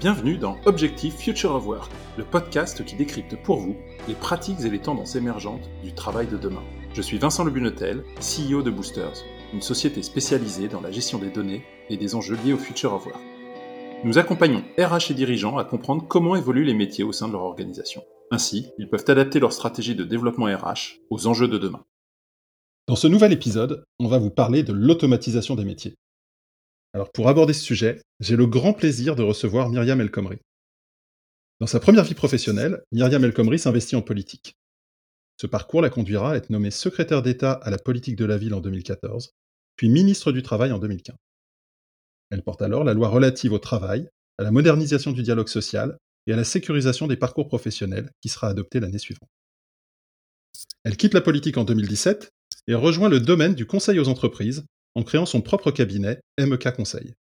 Bienvenue dans Objectif Future of Work, le podcast qui décrypte pour vous les pratiques et les tendances émergentes du travail de demain. Je suis Vincent Lebunetel, CEO de Boosters, une société spécialisée dans la gestion des données et des enjeux liés au Future of Work. Nous accompagnons RH et dirigeants à comprendre comment évoluent les métiers au sein de leur organisation. Ainsi, ils peuvent adapter leur stratégie de développement RH aux enjeux de demain. Dans ce nouvel épisode, on va vous parler de l'automatisation des métiers. Alors pour aborder ce sujet, j'ai le grand plaisir de recevoir Myriam El Khomri. Dans sa première vie professionnelle, Myriam El Khomri s'investit en politique. Ce parcours la conduira à être nommée secrétaire d'État à la politique de la ville en 2014, puis ministre du Travail en 2015. Elle porte alors la loi relative au travail, à la modernisation du dialogue social et à la sécurisation des parcours professionnels qui sera adoptée l'année suivante. Elle quitte la politique en 2017 et rejoint le domaine du conseil aux entreprises en créant son propre cabinet, MEK Conseil.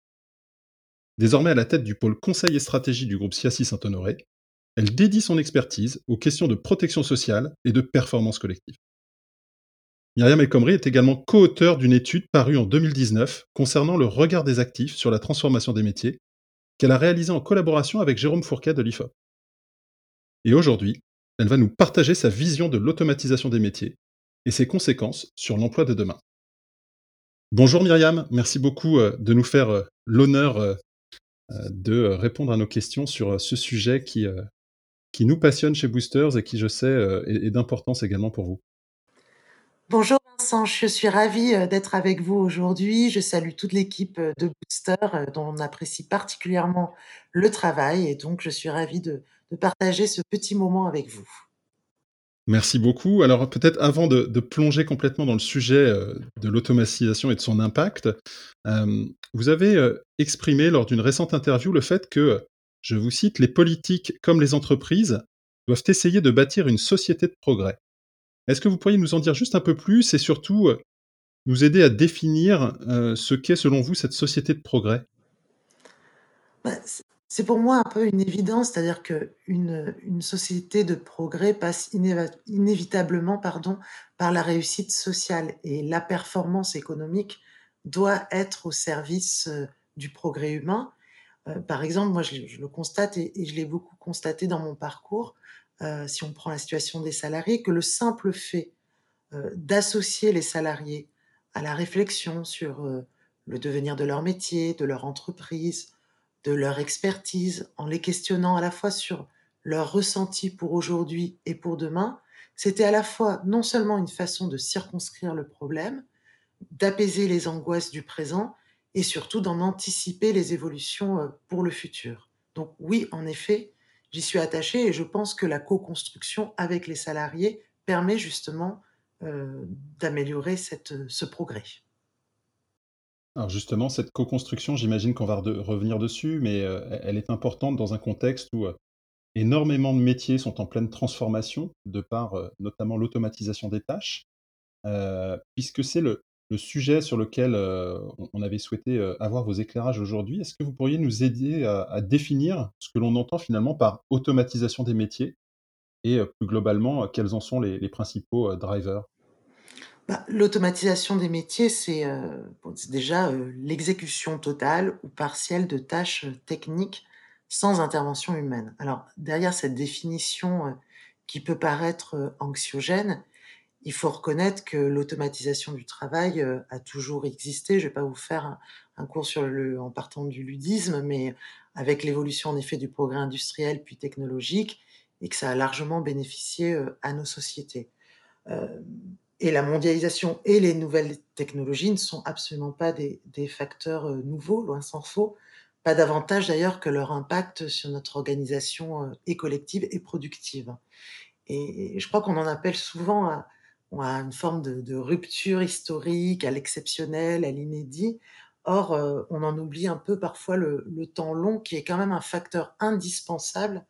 Désormais à la tête du pôle conseil et stratégie du groupe Siassi Saint-Honoré, elle dédie son expertise aux questions de protection sociale et de performance collective. Myriam El Khomri est également co-auteur d'une étude parue en 2019 concernant le regard des actifs sur la transformation des métiers, qu'elle a réalisée en collaboration avec Jérôme Fourquet de l'IFOP. Et aujourd'hui, elle va nous partager sa vision de l'automatisation des métiers et ses conséquences sur l'emploi de demain. Bonjour Myriam, merci beaucoup euh, de nous faire euh, l'honneur euh, de répondre à nos questions sur ce sujet qui, nous passionne chez Boosters et qui, je sais, est d'importance également pour vous. Bonjour Vincent, je suis ravie d'être avec vous aujourd'hui. Je salue toute l'équipe de Boosters dont on apprécie particulièrement le travail et donc je suis ravie de partager ce petit moment avec vous. Merci beaucoup. Alors peut-être avant de, plonger complètement dans le sujet euh, de l'automatisation et de son impact, euh, vous avez euh, exprimé lors d'une récente interview le fait que, je vous cite, les politiques comme les entreprises doivent essayer de bâtir une société de progrès. Est-ce que vous pourriez nous en dire juste un peu plus et surtout nous aider à définir ce qu'est selon vous cette société de progrès? Bah, c'est pour moi un peu une évidence, c'est-à-dire qu'une une société de progrès passe inévitablement pardon, par la réussite sociale et la performance économique doit être au service euh, du progrès humain. Euh, par exemple, moi je, le constate et, je l'ai beaucoup constaté dans mon parcours, euh, si on prend la situation des salariés, que le simple fait d'associer les salariés à la réflexion sur le devenir de leur métier, de leur entreprise, de leur expertise, en les questionnant à la fois sur leur ressenti pour aujourd'hui et pour demain, c'était à la fois non seulement une façon de circonscrire le problème, d'apaiser les angoisses du présent et surtout d'en anticiper les évolutions euh, pour le futur. Donc oui, en effet, j'y suis attachée et je pense que la co-construction avec les salariés permet justement euh, d'améliorer ce progrès. Alors justement, cette co-construction, j'imagine qu'on va revenir dessus, mais euh, elle est importante dans un contexte où euh, énormément de métiers sont en pleine transformation, de par euh, notamment l'automatisation des tâches, puisque c'est le, sujet sur lequel on, avait souhaité avoir vos éclairages aujourd'hui. Est-ce que vous pourriez nous aider à, définir ce que l'on entend finalement par automatisation des métiers et plus globalement, quels en sont les principaux drivers? Bah, l'automatisation des métiers, c'est euh, déjà euh, l'exécution totale ou partielle de tâches euh, techniques sans intervention humaine. Alors, derrière cette définition qui peut paraître anxiogène, il faut reconnaître que l'automatisation du travail a toujours existé. Je ne vais pas vous faire un, cours sur le, en partant du ludisme, mais avec l'évolution en effet du progrès industriel puis technologique, et que ça a largement bénéficié à nos sociétés. Et la mondialisation et les nouvelles technologies ne sont absolument pas des, facteurs euh, nouveaux, loin s'en faut. Pas davantage d'ailleurs que leur impact sur notre organisation euh, et collective et productive. Et je crois qu'on en appelle souvent à, une forme de, rupture historique, à l'exceptionnel, à l'inédit. Or, euh, on en oublie un peu parfois le, temps long qui est quand même un facteur indispensable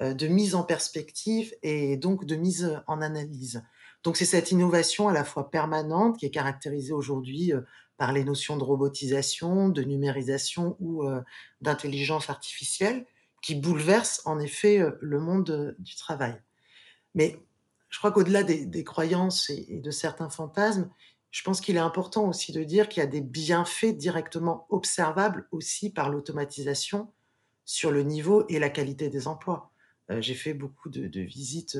de mise en perspective et donc de mise en analyse. Donc c'est cette innovation à la fois permanente qui est caractérisée aujourd'hui euh, par les notions de robotisation, de numérisation ou euh, d'intelligence artificielle qui bouleverse en effet euh, le monde du travail. Mais je crois qu'au-delà des, croyances et, de certains fantasmes, je pense qu'il est important aussi de dire qu'il y a des bienfaits directement observables aussi par l'automatisation sur le niveau et la qualité des emplois. J'ai fait beaucoup de visites,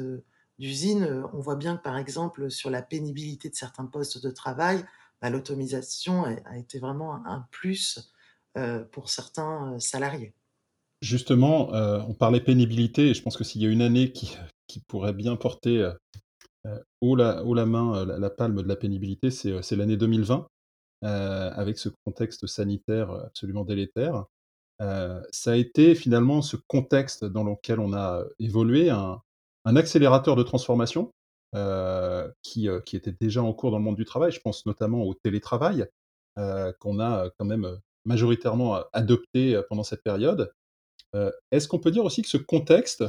d'usines, heu, on voit bien que, par exemple, sur la pénibilité de certains postes de travail, bah, l'automisation a été vraiment un plus, heu, pour certains, heu, salariés. Justement, on parlait pénibilité et je pense que s'il y a une année qui pourrait bien porter, haut la main, la palme de la pénibilité, c'est, l'année 2020, heu, avec ce contexte sanitaire, absolument délétère. Ça a été finalement ce contexte dans lequel on a, évolué, un accélérateur de transformation, qui, heu, qui était déjà en cours dans le monde du travail. Je pense notamment au télétravail, heu, qu'on a, quand même, majoritairement, adopté, pendant cette période. Est-ce qu'on peut dire aussi que ce contexte,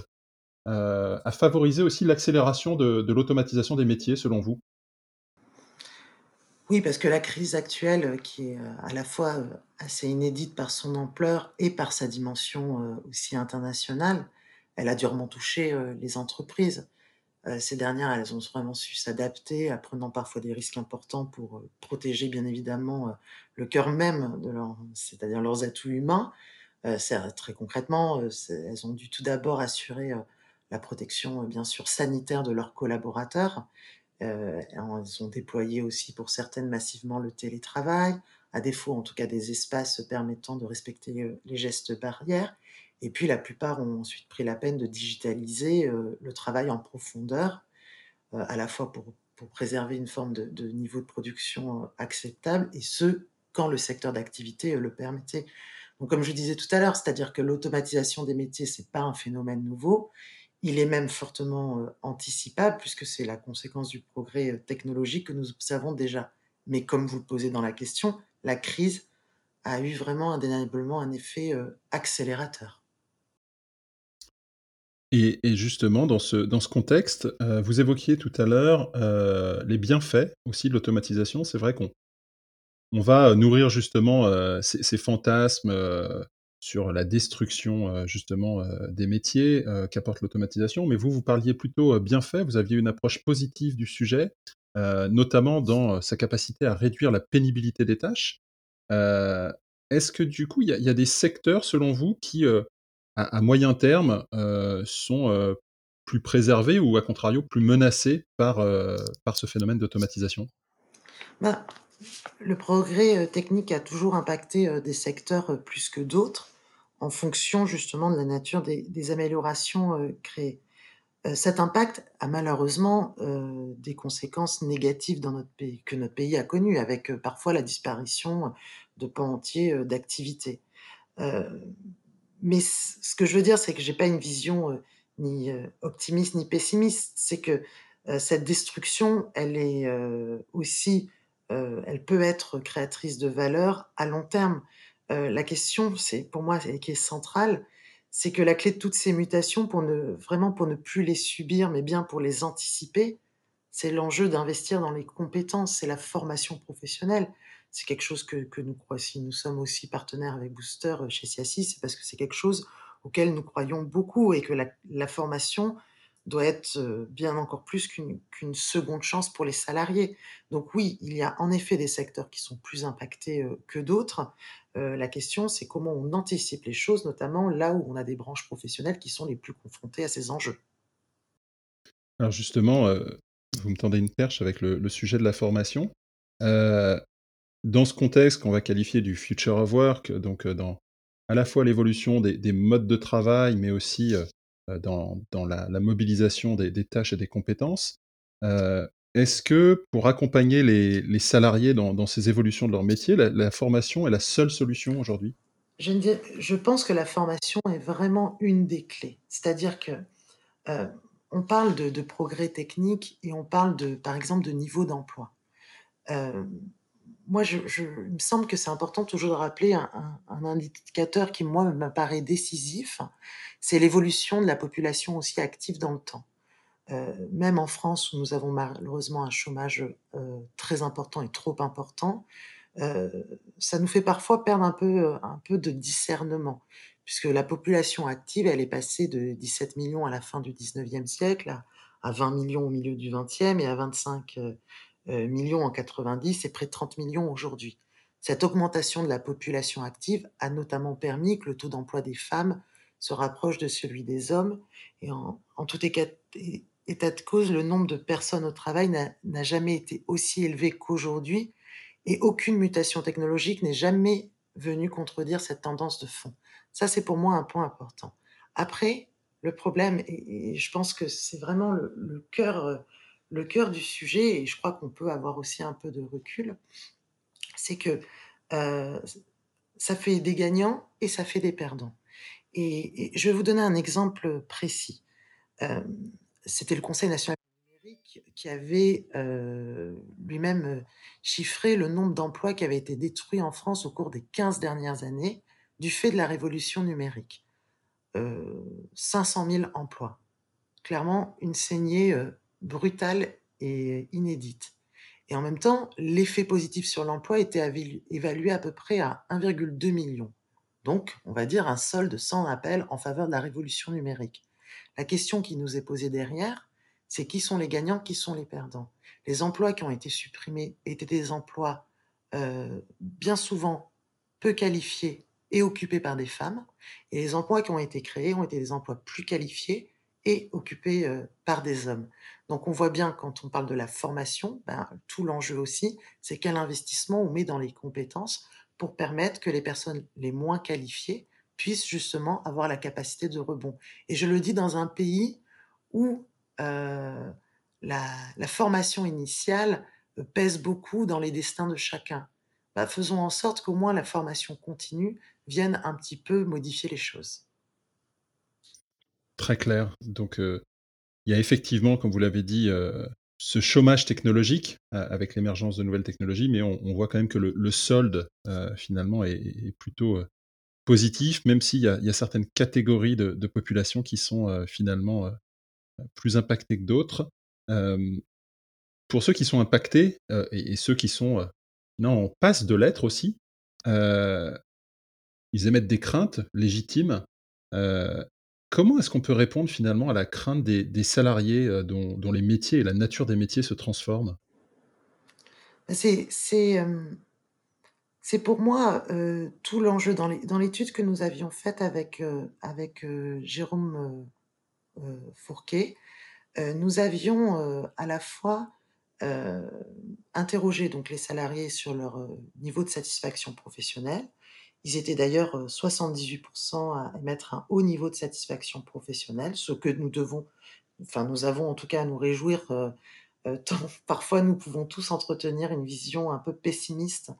a favorisé aussi l'accélération de l'automatisation des métiers selon vous? Oui, parce que la crise actuelle, qui est, à la fois, assez inédite par son ampleur et par sa dimension, aussi internationale, elle a durement touché, heu, les entreprises. Heu, ces dernières, elles ont vraiment su s'adapter, apprenant parfois des risques importants pour, heu, protéger bien évidemment, le cœur même de leur c'est-à-dire leurs atouts humains. Très concrètement, elles ont dû tout d'abord assurer, la protection, bien sûr sanitaire de leurs collaborateurs. Elles ont déployé aussi pour certaines massivement le télétravail, à défaut en tout cas des espaces permettant de respecter, les gestes barrières et puis la plupart ont ensuite pris la peine de digitaliser, heu, le travail en profondeur, heu, à la fois pour préserver une forme de de niveau de production, heu, acceptable et ce, quand le secteur d'activité, le permettait. Donc comme je disais tout à l'heure, c'est-à-dire que l'automatisation des métiers, c'est pas un phénomène nouveau. Il est même fortement, anticipable puisque c'est la conséquence du progrès, technologique que nous observons déjà. Mais comme vous le posez dans la question, la crise a eu vraiment indéniablement un effet, accélérateur. Et justement dans ce dans ce contexte, heu, vous évoquiez tout à l'heure, heu, les bienfaits aussi de l'automatisation. C'est vrai qu'on on va, nourrir justement, ces fantasmes, sur la destruction, justement, des métiers, qu'apporte l'automatisation. Mais vous, vous parliez plutôt, bienfaits, vous aviez une approche positive du sujet, notamment dans, sa capacité à réduire la pénibilité des tâches. Est-ce que du coup, il y a des secteurs selon vous qui, à moyen terme, heu, sont, heu, plus préservés ou à contrario plus menacés par, heu, par ce phénomène d'automatisation? Ben, le progrès, technique a toujours impacté, des secteurs, plus que d'autres, en fonction justement de la nature des améliorations, créées. Cet impact a malheureusement, heu, des conséquences négatives dans notre pays que notre pays a connues avec, parfois la disparition, de pans entiers, d'activités. Mais ce que je veux dire, c'est que j'ai pas une vision, heu, ni, heu, optimiste ni pessimiste. C'est que, heu, cette destruction, elle est, aussi, elle peut être créatrice de valeur à long terme. La question, c'est pour moi, qui est centrale, c'est que la clé de toutes ces mutations pour ne vraiment pour ne plus les subir, mais bien pour les anticiper, c'est l'enjeu d'investir dans les compétences, c'est la formation professionnelle. C'est quelque chose que nous croit si nous sommes aussi partenaires avec Booster, heu, chez Siaci, c'est parce que c'est quelque chose auquel nous croyons beaucoup et que la formation doit être, heu, bien encore plus qu'une seconde chance pour les salariés. Donc oui, il y a en effet des secteurs qui sont plus impactés, heu, que d'autres. La question, c'est comment on anticipe les choses, notamment là où on a des branches professionnelles qui sont les plus confrontées à ces enjeux. Alors justement, vous me tendez une perche avec le sujet de la formation. Dans ce contexte qu'on va qualifier du future of work, donc heu, dans à la fois l'évolution des des modes de travail, mais aussi, heu heu, dans la mobilisation des tâches et des compétences, est-ce que pour accompagner les salariés dans ces évolutions de leur métier, la formation est la seule solution aujourd'hui? Je pense que la formation est vraiment une des clés. C'est-à-dire que, on parle de progrès techniques et on parle de par exemple, de niveau d'emploi. Moi, il me semble que c'est important toujours de rappeler un indicateur qui, moi, m'apparaît décisif, c'est l'évolution de la population aussi active dans le temps. Heu, même en France où nous avons malheureusement un chômage, heu, très important et trop important, heu, ça nous fait parfois perdre un peu, de discernement. Puisque la population active, elle est passée de 17 000 000 à la fin du 19e siècle à à 20 000 000 au milieu du 20e et à 25, heu heu, millions en 90 et près de 30 000 000 aujourd'hui. Cette augmentation de la population active a notamment permis que le taux d'emploi des femmes se rapproche de celui des hommes. Et en, tout état, de cause, le nombre de personnes au travail n'a jamais été aussi élevé qu'aujourd'hui. Et aucune mutation technologique n'est jamais venue contredire cette tendance de fond. Ça, c'est pour moi un point important. Après, le problème, et, je pense que c'est vraiment le, cœur, le cœur du sujet, et je crois qu'on peut avoir aussi un peu de recul, c'est que euh, ça fait des gagnants et ça fait des perdants. Et, je vais vous donner un exemple précis. Euh, c'était le Conseil national numérique qui avait euh, lui-même chiffré le nombre d'emplois qui avaient été détruits en France au cours des 15 dernières années du fait de la révolution numérique. 500 000 emplois. Clairement, une saignée brutale et inédite. Et en même temps, l'effet positif sur l'emploi était évalué à peu près à 1,2 million. Donc, on va dire un solde sans appel en faveur de la révolution numérique. La question qui nous est posée derrière, c'est qui sont les gagnants, qui sont les perdants? Les emplois qui ont été supprimés étaient des emplois euh, bien souvent peu qualifiés et occupés par des femmes, et les emplois qui ont été créés ont été des emplois plus qualifiés et occupés euh, par des hommes. Donc on voit bien quand on parle de la formation, ben, tout l'enjeu aussi, c'est quel investissement on met dans les compétences pour permettre que les personnes les moins qualifiées puissent justement avoir la capacité de rebond. Et je le dis dans un pays où euh, la, formation initiale euh, pèse beaucoup dans les destins de chacun. Bah, faisons en sorte qu'au moins la formation continue vienne un petit peu modifier les choses. Très clair. Donc, euh, il y a effectivement, comme vous l'avez dit, euh, ce chômage technologique avec l'émergence de nouvelles technologies, mais on, voit quand même que le, solde, finalement, est, plutôt positif, même s'il y, a certaines catégories de, de population qui sont finalement plus impactées que d'autres. pour ceux qui sont impactés et, ceux qui sont non, en passe de l'être aussi, ils émettent des craintes légitimes. Comment est-ce qu'on peut répondre finalement à la crainte des, salariés dont, les métiers et la nature des métiers se transforment? Bah, C'est pour moi tout l'enjeu dans l'étude que nous avions faite avec, Jérôme Fourquet. nous avions à la fois euh, interroger donc les salariés sur leur euh, niveau de satisfaction professionnelle. Ils étaient d'ailleurs 78% euh, à émettre un haut niveau de satisfaction professionnelle, ce que nous devons, enfin nous avons en tout cas à nous réjouir. tant, parfois, nous pouvons tous entretenir une vision un peu pessimiste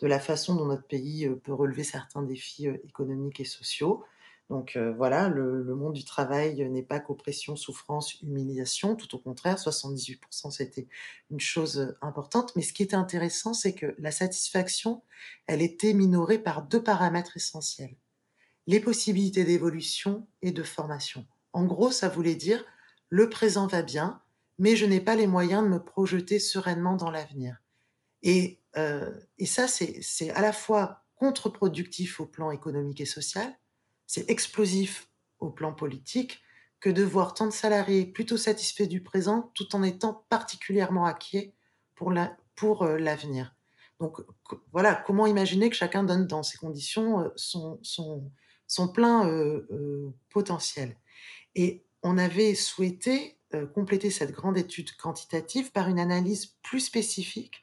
de la façon dont notre pays peut relever certains défis économiques et sociaux. Donc euh, voilà, le, monde du travail n'est pas qu'oppression, souffrance, humiliation, tout au contraire, 78% c'était une chose importante. Mais ce qui était intéressant, c'est que la satisfaction, elle était minorée par deux paramètres essentiels. Les possibilités d'évolution et de formation. En gros, ça voulait dire le présent va bien, mais je n'ai pas les moyens de me projeter sereinement dans l'avenir. Et, euh, et ça, c'est à la fois contre-productif au plan économique et social, c'est explosif au plan politique que de voir tant de salariés plutôt satisfaits du présent tout en étant particulièrement inquiets pour euh, l'avenir. Donc voilà, comment imaginer que chacun donne dans ces conditions euh, son, plein euh, potentiel? Et on avait souhaité compléter cette grande étude quantitative par une analyse plus spécifique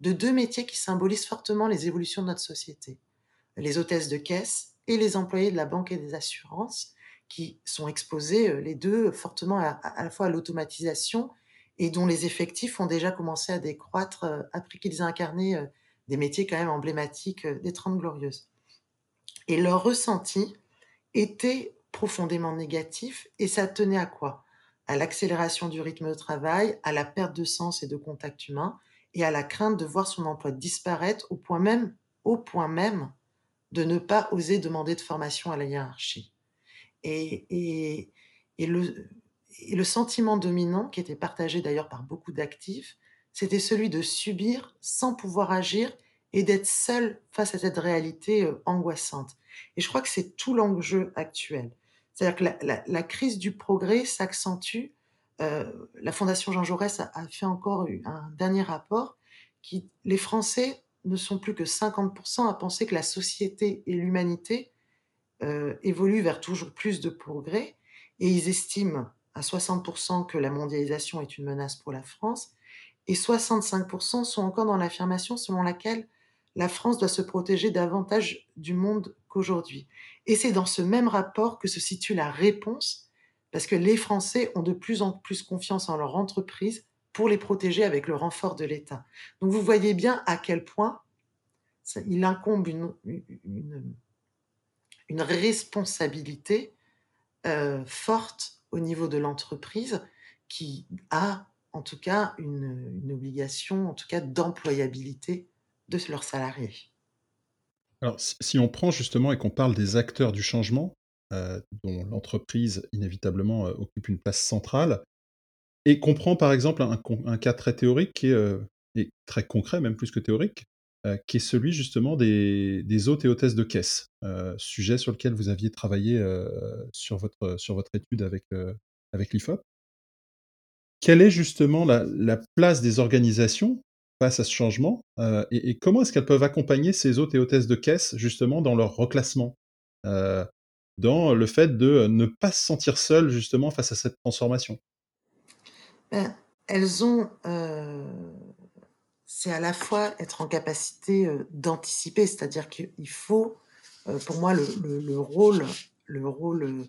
de deux métiers qui symbolisent fortement les évolutions de notre société. Les hôtesses de caisse et les employés de la banque et des assurances qui sont exposés euh, les deux fortement à, la fois à l'automatisation et dont les effectifs ont déjà commencé à décroître euh, après qu'ils aient incarné euh, des métiers quand même emblématiques des Trente Glorieuses. Et leur ressenti était profondément négatif et ça tenait à quoi? À l'accélération du rythme de travail, à la perte de sens et de contact humain et à la crainte de voir son emploi disparaître au point même, au point même de ne pas oser demander de formation à la hiérarchie. Et, et, le, le sentiment dominant, qui était partagé d'ailleurs par beaucoup d'actifs, c'était celui de subir sans pouvoir agir et d'être seul face à cette réalité euh, angoissante. Et je crois que c'est tout l'enjeu actuel. C'est-à-dire que la, crise du progrès s'accentue. Euh, la Fondation Jean Jaurès a, a, fait encore un dernier rapport qui les Français ne sont plus que 50 à penser que la société et l'humanité, heu, évoluent vers toujours plus de progrès et ils estiment à 60% que la mondialisation est une menace pour la France et 65% sont encore dans l'affirmation selon laquelle la France doit se protéger davantage du monde qu'aujourd'hui. Et c'est dans ce même rapport que se situe la réponse, parce que les Français ont de plus en plus confiance en leur entreprise pour les protéger avec le renfort de l'État. Donc vous voyez bien à quel point il incombe une responsabilité, heu, forte au niveau de l'entreprise qui a, en tout cas, une, obligation, en tout cas, d'employabilité de leurs salariés. Alors, si on prend justement et qu'on parle des acteurs du changement, heu, dont l'entreprise inévitablement, heu, occupe une place centrale et qu'on prend par exemple un cas très théorique heu et très concret même plus que théorique, heu, qui est celui justement des hôtes et hôtesses de caisse, heu, sujet sur lequel vous aviez travaillé, sur votre, sur votre étude avec, avec l'IFOP. Quelle est justement la la place des organisations face à ce changement? Et et comment est-ce qu'elles peuvent accompagner ces hôtes et hôtesses de caisse justement dans leur reclassement? Dans le fait de ne pas se sentir seules justement face à cette transformation? Ben, elles ont, heu, c'est à la fois être en capacité, heu, d'anticiper, c'est-à-dire qu'il faut, heu, pour moi le le le rôle le rôle,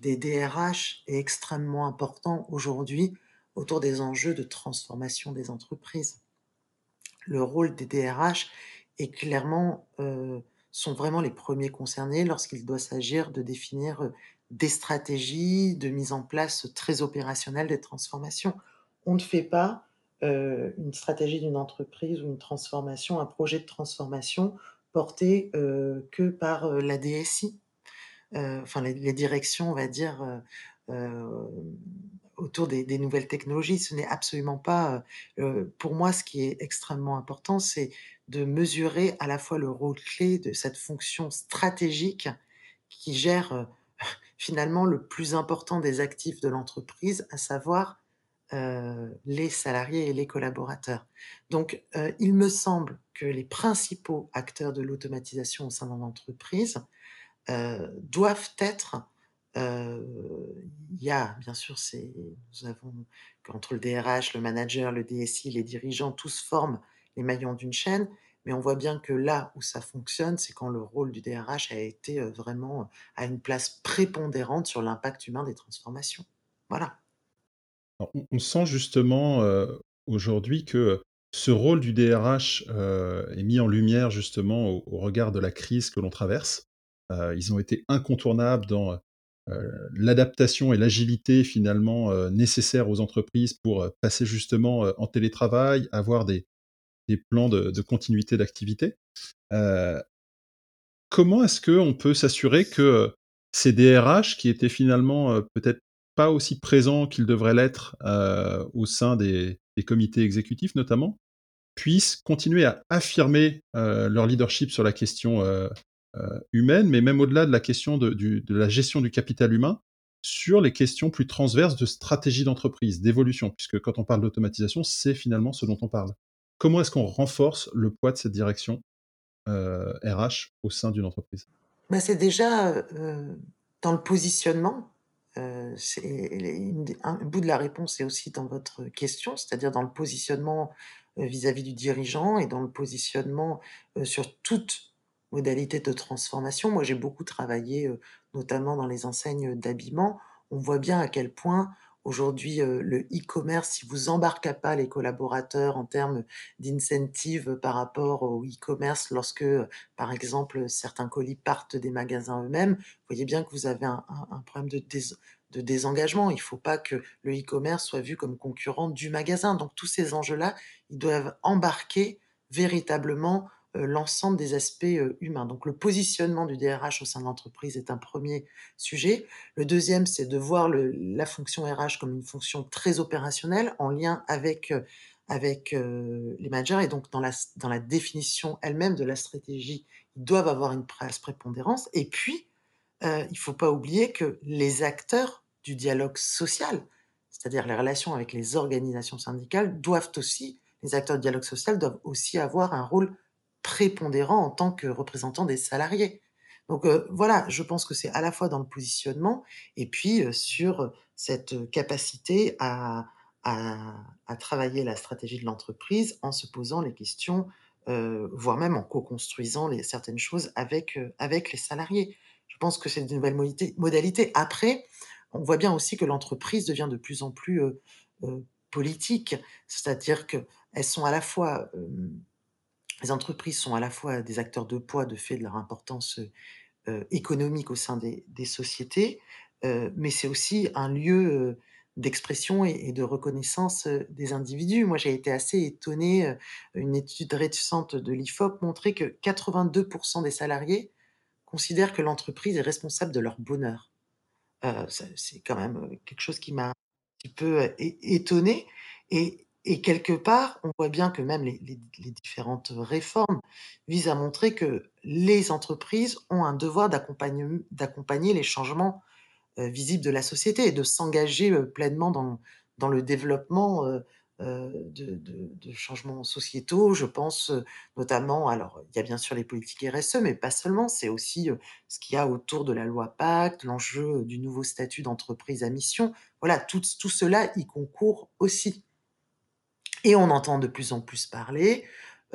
des DRH est extrêmement important aujourd'hui autour des enjeux de transformation des entreprises. Le rôle des DRH est clairement, sont vraiment les premiers concernés lorsqu'il doit s'agir de définir, des stratégies de mise en place très opérationnelles des transformations. On ne fait pas, heu, une stratégie d'une entreprise ou une transformation, un projet de transformation porté, heu, que par, heu, la DSI. Enfin les directions, on va dire, autour des nouvelles technologies. Ce n'est absolument pas, pour moi, ce qui est extrêmement important, c'est de mesurer à la fois le rôle clé de cette fonction stratégique qui gère, finalement le plus important des actifs de l'entreprise, à savoir, heu, les salariés et les collaborateurs. Donc, heu, il me semble que les principaux acteurs de l'automatisation au sein d'une entreprise, heu, doivent être, il y a bien sûr nous avons qu'entre le DRH, le manager, le DSI, les dirigeants, tous forment les maillons d'une chaîne, mais on voit bien que là où ça fonctionne, c'est quand le rôle du DRH a été, vraiment à une place prépondérante sur l'impact humain des transformations. Voilà. On sent justement, aujourd'hui que, ce rôle du DRH, est mis en lumière justement au regard de la crise que l'on traverse. Ils ont été incontournables dans, l'adaptation et l'agilité finalement, nécessaires aux entreprises pour, passer justement, en télétravail, avoir des des plans de continuité d'activité. Heu comment est-ce qu'on peut s'assurer que, heu, ces DRH qui étaient finalement, heu, peut-être pas aussi présents qu'ils devraient l'être, au sein des comités exécutifs notamment, puissent continuer à affirmer, leur leadership sur la question, humaine, mais même au-delà de la question de la gestion du capital humain, sur les questions plus transverses de stratégie d'entreprise, d'évolution? Puisque quand on parle d'automatisation, c'est finalement ce dont on parle. Comment est-ce qu'on renforce le poids de cette direction, RH au sein d'une entreprise? Bah, c'est déjà, heu, dans le positionnement, des un bout de la réponse est aussi dans votre question, c'est-à-dire dans le positionnement, heu, vis-à-vis du dirigeant et dans le positionnement, sur toute modalité de transformation. Moi, j'ai beaucoup travaillé, notamment dans les enseignes d'habillement. On voit bien à quel point aujourd'hui, heu, le e-commerce, si vous embarquez pas les collaborateurs en termes d'incentives par rapport au e-commerce lorsque, par exemple, certains colis partent des magasins eux-mêmes, vous voyez bien que vous avez un problème de de désengagement. Il faut pas que le e-commerce soit vu comme concurrent du magasin. Donc tous ces enjeux-là, ils doivent embarquer véritablement, l'ensemble des aspects, heu, humains. Donc le positionnement du DRH au sein de l'entreprise est un 1er sujet. Le 2e, c'est de voir la fonction RH comme une fonction très opérationnelle en lien avec, heu avec, les managers et donc dans la dans la définition elle-même de la stratégie, ils doivent avoir une place prépondérance et puis, il faut pas oublier que les acteurs du dialogue social, c'est-à-dire les relations avec les organisations syndicales, doivent aussi les acteurs de dialogue social doivent aussi avoir un rôle prépondérant en tant que représentant des salariés. Donc, heu, voilà, je pense que c'est à la fois dans le positionnement et puis, heu, sur cette capacité à à travailler la stratégie de l'entreprise en se posant les questions, heu, voire même en co-construisant certaines choses avec, avec les salariés. Je pense que c'est une nouvelle modalité. Après, on voit bien aussi que l'entreprise devient de plus en plus, politique. C'est-à-dire qu'elles sont à la fois, les entreprises sont à la fois des acteurs de poids de fait de leur importance, économique au sein des sociétés, mais c'est aussi un lieu, d'expression et de reconnaissance, des individus. Moi, j'ai été assez étonnée, une étude récente de l'IFOP montrait que 82 des salariés considèrent que l'entreprise est responsable de leur bonheur. Heu, c'est quand même, quelque chose qui m'a un petit peu, étonnée et quelque part, on voit bien que même les différentes réformes visent à montrer que les entreprises ont un devoir d'accompagner les changements, heu, visibles de la société et de s'engager, heu, pleinement dans le développement, heu, de changements sociétaux. Je pense, notamment alors, il y a bien sûr les politiques RSE, mais pas seulement. C'est aussi, ce qu'il y a autour de la loi Pacte, l'enjeu du nouveau statut d'entreprise à mission. Voilà, tout cela y concourt aussi. Et on entend de plus en plus parler,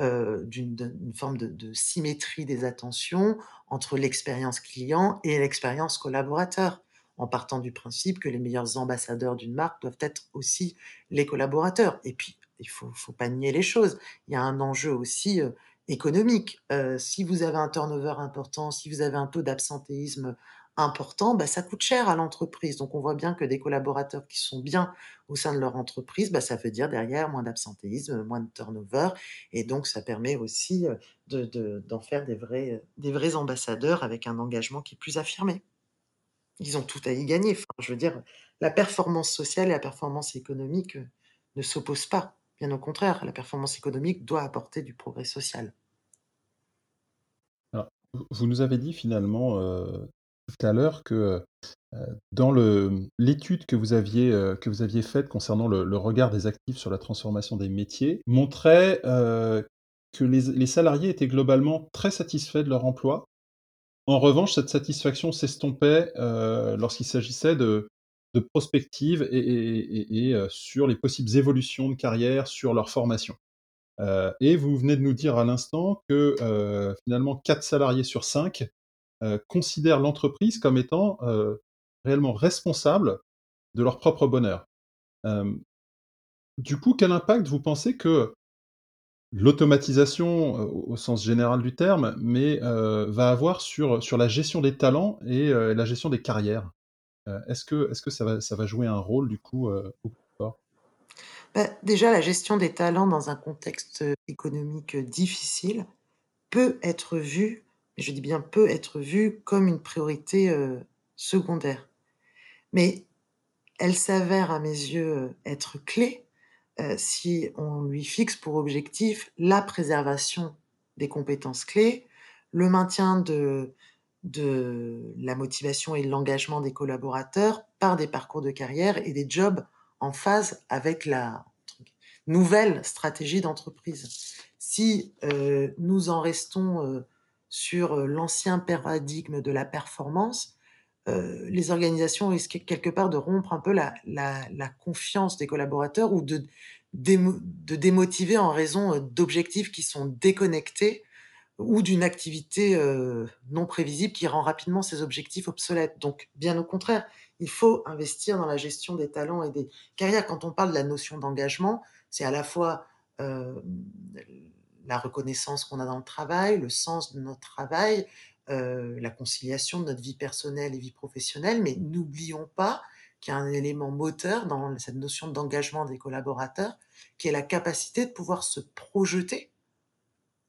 heu, d'une forme de symétrie des attentions entre l'expérience client et l'expérience collaborateur, en partant du principe que les meilleurs ambassadeurs d'une marque doivent être aussi les collaborateurs. Et puis, il faut faut pas nier les choses. Il y a un enjeu aussi, heu, économique. Heu, si vous avez un turnover important, si vous avez un taux d'absentéisme important, bah, ça coûte cher à l'entreprise. Donc on voit bien que des collaborateurs qui sont bien au sein de leur entreprise, bah, ça veut dire derrière moins d'absentéisme, moins de turnover et donc ça permet aussi, heu, de de d'en faire des vrais, des vrais ambassadeurs avec un engagement qui est plus affirmé. Ils ont tout à y gagner. Je veux dire, la performance sociale et la performance économique, heu, ne s'opposent pas. Bien au contraire, la performance économique doit apporter du progrès social. Alors, vous nous avez dit finalement, heu, tout à l'heure que, dans l'étude que vous aviez, que vous aviez faite concernant le regard des actifs sur la transformation des métiers montrait, que les salariés étaient globalement très satisfaits de leur emploi. En revanche, cette satisfaction s'estompait, lorsqu'il s'agissait de de prospective et sur les possibles évolutions de carrière, sur leur formation. Et vous venez de nous dire à l'instant que, finalement 4 salariés sur 5, heu, considèrent l'entreprise comme étant, heu, réellement responsable de leur propre bonheur. Hem, du coup, quel impact vous pensez que l'automatisation, au au sens général du terme, mais, va avoir sur, sur la gestion des talents et la gestion des carrières? Est-ce que est-ce que ça va ça va jouer un rôle du coup, fort? Bah, déjà, la gestion des talents dans un contexte, économique, difficile peut être vue, je dis bien peut être vue, comme une priorité, heu, secondaire. Mais elle s'avère à mes yeux, heu, être clé, heu, si on lui fixe pour objectif la préservation des compétences clés, le maintien de la motivation et l'engagement des collaborateurs par des parcours de carrière et des jobs en phase avec la nouvelle stratégie d'entreprise. Si, nous en restons, sur, heu, l'ancien paradigme de la performance, heu, les organisations risquent quelque part de rompre un peu la confiance des collaborateurs ou de démo de démotiver en raison, heu, d'objectifs qui sont déconnectés ou d'une activité, non prévisible qui rend rapidement ces objectifs obsolètes. Donc bien au contraire, il faut investir dans la gestion des talents et des carrières. Quand on parle de la notion d'engagement, c'est à la fois, la reconnaissance qu'on a dans le travail, le sens de notre travail, heu, la conciliation de notre vie personnelle et vie professionnelle, mais n'oublions pas qu'il y a un élément moteur dans cette notion d'engagement des collaborateurs, qui est la capacité de pouvoir se projeter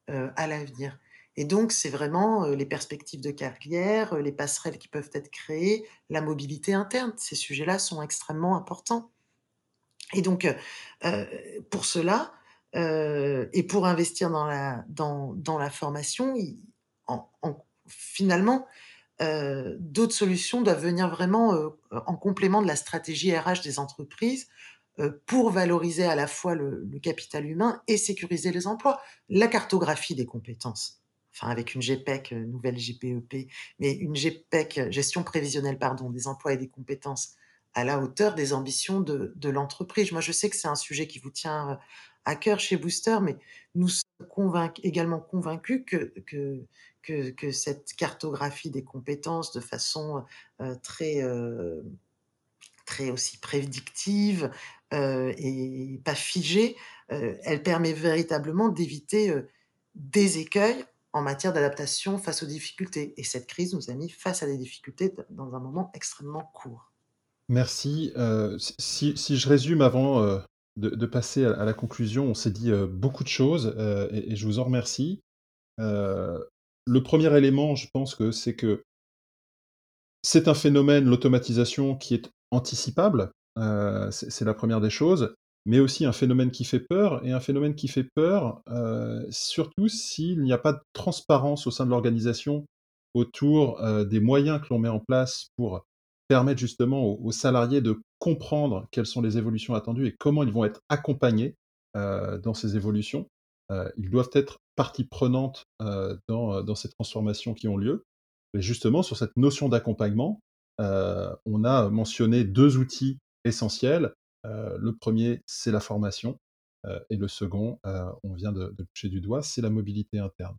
heu, à l'avenir. Et donc c'est vraiment, heu, les perspectives de carrière, les passerelles qui peuvent être créées, la mobilité interne. Ces sujets-là sont extrêmement importants. Et donc pour cela, heu et pour investir dans la dans dans la formation, finalement, heu, d'autres solutions doivent venir vraiment, heu, en complément de la stratégie RH des entreprises, pour valoriser à la fois le, capital humain et sécuriser les emplois. La cartographie des compétences, enfin avec une GPEC, nouvelle GPEP, mais une GPEC, gestion prévisionnelle, pardon, des emplois et des compétences à la hauteur des ambitions de, de l'entreprise. Moi, je sais que c'est un sujet qui vous tient à cœur chez Booster, mais nous sommes également convaincus que, que, cette cartographie des compétences de façon euh, très, euh, très aussi prédictive euh, et pas figée, elle permet véritablement d'éviter des écueils en matière d'adaptation face aux difficultés. Et cette crise nous a mis face à des difficultés dans un moment extrêmement court. Merci. si, je résume avant de, passer à, la conclusion. On s'est dit euh, beaucoup de choses euh, et, je vous en remercie. Euh, le premier élément, je pense que c'est que c'est un phénomène, l'automatisation, qui est anticipable. c'est la première des choses, mais aussi un phénomène qui fait peur et un phénomène qui fait peur surtout s'il n'y a pas de transparence au sein de l'organisation autour des moyens que l'on met en place pour permettre justement aux, salariés de comprendre quelles sont les évolutions attendues et comment ils vont être accompagnés euh, dans ces évolutions. Euh, ils doivent être partie prenante euh, dans, ces transformations qui ont lieu. Et justement, sur cette notion d'accompagnement, on a mentionné deux outils essentiels. le premier, c'est la formation. et le second, on vient de, de toucher du doigt, c'est la mobilité interne.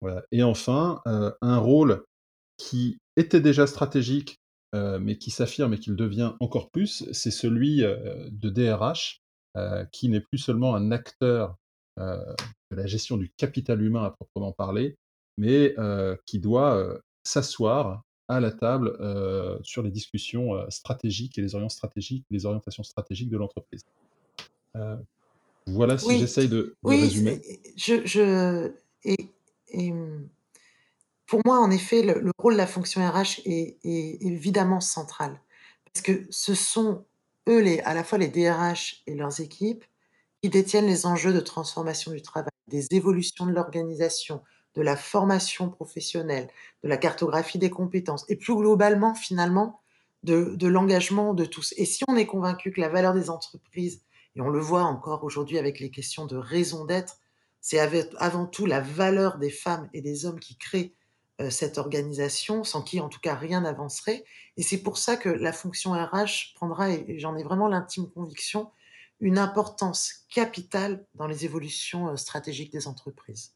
Voilà. Et enfin, un rôle qui était déjà stratégique euh, mais qui s'affirme et qu'il devient encore plus, c'est celui euh, de DRH, euh, qui n'est plus seulement un acteur de la gestion du capital humain à proprement parler, mais qui doit s'asseoir à la table sur les discussions stratégiques et les orientations stratégiques, les orientations stratégiques de l'entreprise. voilà si j'essaye de, oui, résumer. Je, je et, et, pour moi, en effet, le, rôle de la fonction RH est, évidemment central. Parce que ce sont eux, à la fois les DRH et leurs équipes, qui détiennent les enjeux de transformation du travail, des évolutions de l'organisation, de la formation professionnelle, de la cartographie des compétences, et plus globalement, finalement, de, de l'engagement de tous. Et si on est convaincu que la valeur des entreprises, et on le voit encore aujourd'hui avec les questions de raison d'être, c'est avant tout la valeur des femmes et des hommes qui créent cette organisation, sans qui en tout cas rien n'avancerait. Et c'est pour ça que la fonction RH prendra, et j'en ai vraiment l'intime conviction, une importance capitale dans les évolutions euh, stratégiques des entreprises.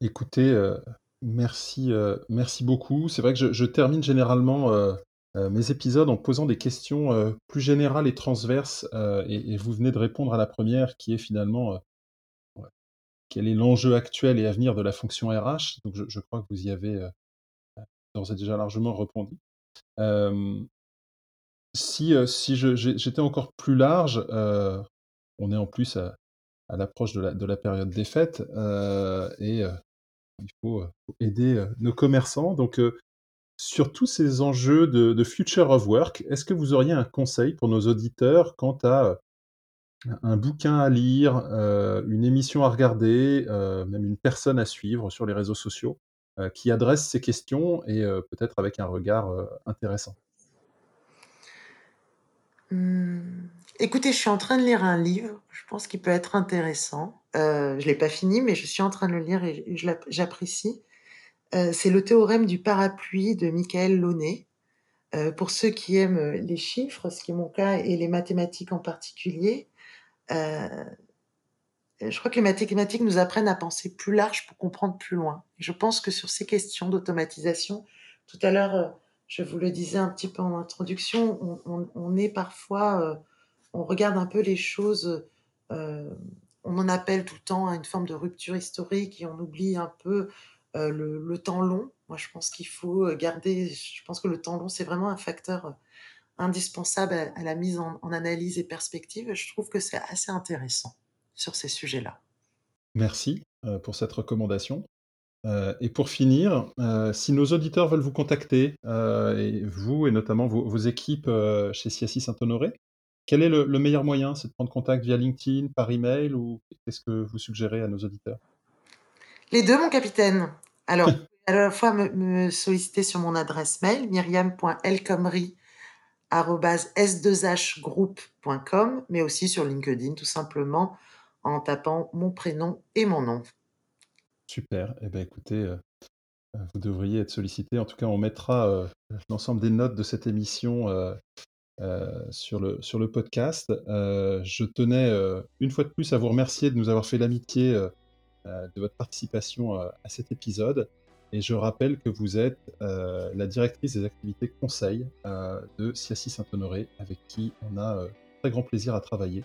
Écoutez, euh, merci, merci beaucoup. C'est vrai que je, termine généralement mes épisodes en posant des questions plus générales et transverses, et, vous venez de répondre à la première, qui est finalement quel est l'enjeu actuel et à venir de la fonction RH Donc je, crois que vous y avez euh, déjà largement répondu. si si j'étais encore plus large, on est en plus à, l'approche de la, de la, période des fêtes et il faut, aider nos commerçants. Donc sur tous ces enjeux de Future of Work, est-ce que vous auriez un conseil pour nos auditeurs quant à un bouquin à lire, euh, une émission à regarder, euh, même une personne à suivre sur les réseaux sociaux, euh, qui adresse ces questions et peut-être avec un regard intéressant? Mmh. Écoutez, je suis en train de lire un livre, je pense qu'il peut être intéressant. je ne l'ai pas fini, mais je suis en train de le lire et j'apprécie. c'est Le théorème du parapluie de Michael Launay. pour ceux qui aiment, les chiffres, ce qui est mon cas et les mathématiques en particulier. Euh, je crois que les mathématiques nous apprennent à penser plus large pour comprendre plus loin. je pense que sur ces questions d'automatisation, tout à l'heure, euh, je vous le disais un petit peu en introduction, on, est parfois, euh, on regarde un peu les choses, on en appelle tout le temps à une forme de rupture historique et on oublie un peu le, temps long. Moi, je pense qu'il faut garder, je pense que le temps long, c'est vraiment un facteur indispensable à, la mise en, analyse et perspective. Je trouve que c'est assez intéressant sur ces sujets-là. Merci euh, pour cette recommandation. Euh, et pour finir, euh, si nos auditeurs veulent vous contacter, et vous et notamment vos, équipes chez CSI Saint-Honoré, quel est le, meilleur moyen C'est de prendre contact via LinkedIn, par email ou qu'est-ce que vous suggérez à nos auditeurs? Les deux, mon capitaine. Alors, à la fois me, me solliciter sur mon adresse mail, myriam.elcomry s2hgroup.com, mais aussi sur LinkedIn, tout simplement en tapant mon prénom et mon nom. Super. Eh bien, écoutez, euh, euh, vous devriez être sollicité. En tout cas, on mettra euh, l'ensemble des notes de cette émission sur, le, sur le podcast. je tenais une fois de plus à vous remercier de nous avoir fait l'amitié de votre participation à cet épisode. Et je rappelle que vous êtes la directrice des activités conseil de Siassi Saint-Honoré, avec qui on a très grand plaisir à travailler.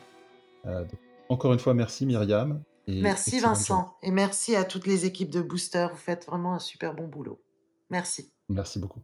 encore une fois, merci Myriam. merci Vincent. Et merci à toutes les équipes de Booster. Vous faites vraiment un super bon boulot. Merci. Merci beaucoup.